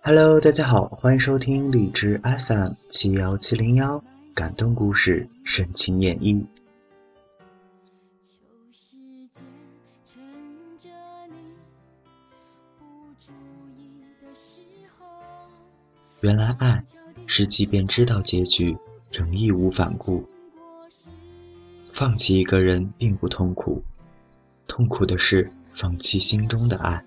Hello，大家好，欢迎收听荔枝 FM 七幺七零幺感动故事深情演绎。原来爱是即便知道结局仍义无反顾。放弃一个人并不痛苦，痛苦的是放弃心中的爱。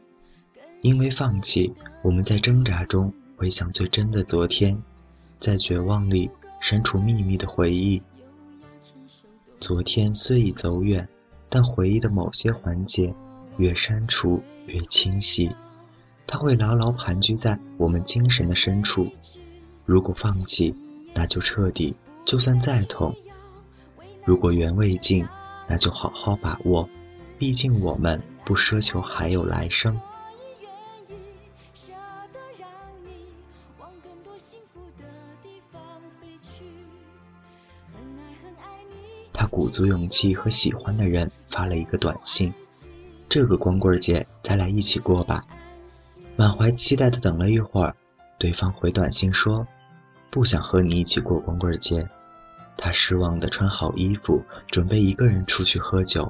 因为放弃，我们在挣扎中回想最真的昨天，在绝望里删除秘密的回忆。昨天虽已走远，但回忆的某些环节，越删除越清晰，它会牢牢盘踞在我们精神的深处。如果放弃，那就彻底，就算再痛；如果缘未尽，那就好好把握，毕竟我们不奢求还有来生。他鼓足勇气和喜欢的人发了一个短信：“这个光棍节，咱俩一起过吧。”满怀期待的等了一会儿，对方回短信说：“不想和你一起过光棍节。”他失望的穿好衣服，准备一个人出去喝酒。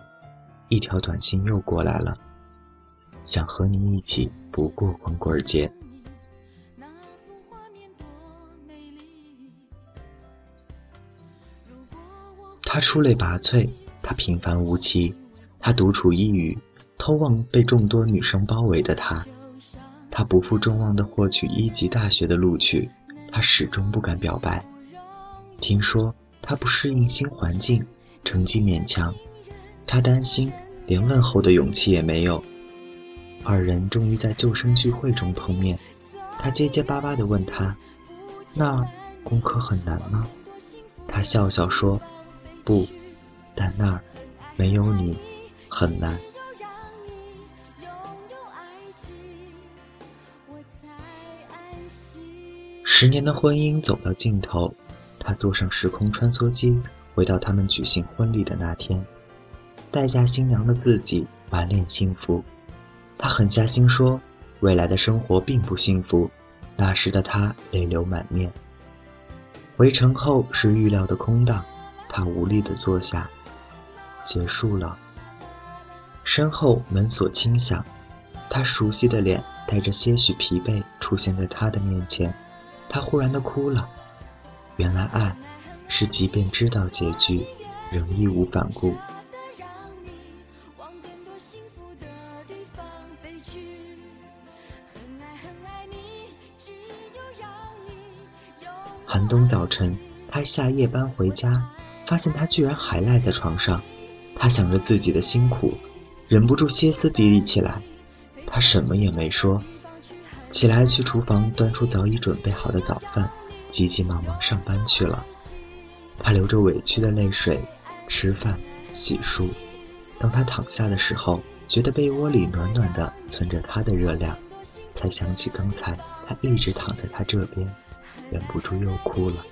一条短信又过来了：“想和你一起不过光棍节。”他出类拔萃，他平凡无奇，他独处一隅，偷望被众多女生包围的他。他不负众望的获取一级大学的录取，他始终不敢表白。听说他不适应新环境，成绩勉强，他担心连问候的勇气也没有。二人终于在旧生聚会中碰面，他结结巴巴地问他：“那功课很难吗？”他笑笑说。不，但那儿没有你，很难。十年的婚姻走到尽头，他坐上时空穿梭机，回到他们举行婚礼的那天，待嫁新娘的自己满脸幸福。他狠下心说，未来的生活并不幸福。那时的他泪流满面。回城后是预料的空荡。他无力地坐下，结束了。身后门锁轻响，他熟悉的脸带着些许疲惫出现在他的面前。他忽然的哭了。原来爱，是即便知道结局，仍义无反顾。寒冬早晨，他下夜班回家。发现他居然还赖在床上，他想着自己的辛苦，忍不住歇斯底里起来。他什么也没说，起来去厨房端出早已准备好的早饭，急急忙忙上班去了。他流着委屈的泪水，吃饭、洗漱。当他躺下的时候，觉得被窝里暖暖的，存着他的热量，才想起刚才他一直躺在他这边，忍不住又哭了。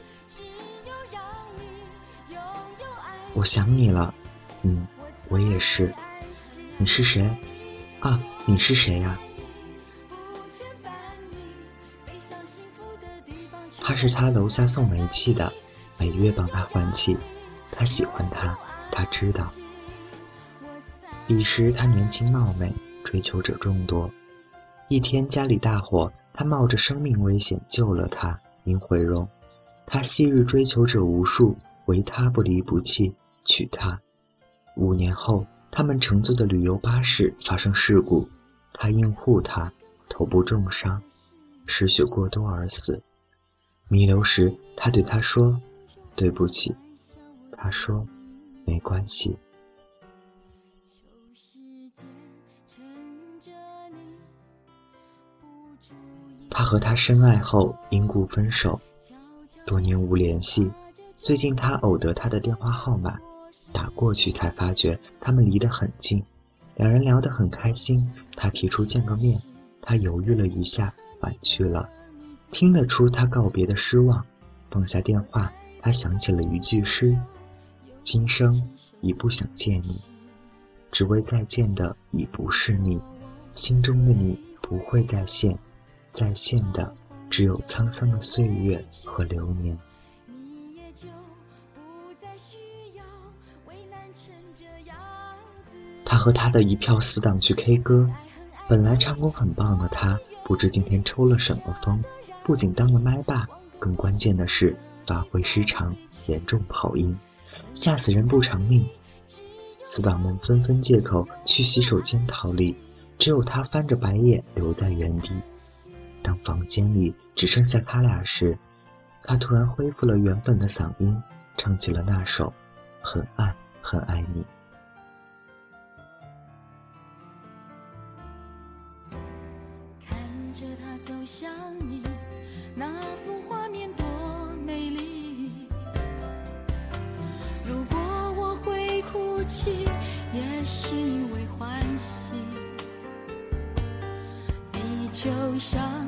我想你了，嗯，我也是。你是谁？啊，你是谁呀？他是他楼下送煤气的，每月帮他换气。他喜欢他，他知道。彼时他年轻貌美，追求者众多。一天家里大火，他冒着生命危险救了他，林慧荣。他昔日追求者无数。唯他不离不弃，娶她。五年后，他们乘坐的旅游巴士发生事故，他应护她，头部重伤，失血过多而死。弥留时，他对她说：“对不起。”他说：“没关系。”他和她深爱后因故分手，多年无联系。最近他偶得她的电话号码，打过去才发觉他们离得很近，两人聊得很开心。他提出见个面，他犹豫了一下，婉拒了。听得出他告别的失望，放下电话，他想起了一句诗：“今生已不想见你。”只为再见的已不是你，心中的你不会再现，再现的只有沧桑的岁月和流年。他和他的一票死党去 K 歌，本来唱功很棒的他，不知今天抽了什么风，不仅当了麦霸，更关键的是发挥失常，严重跑音，吓死人不偿命。死党们纷纷借口去洗手间逃离，只有他翻着白眼留在原地。当房间里只剩下他俩时，他突然恢复了原本的嗓音，唱起了那首《很爱很爱你》。看着他走向你那幅画面多美丽如果我会哭泣也是因为欢喜地球上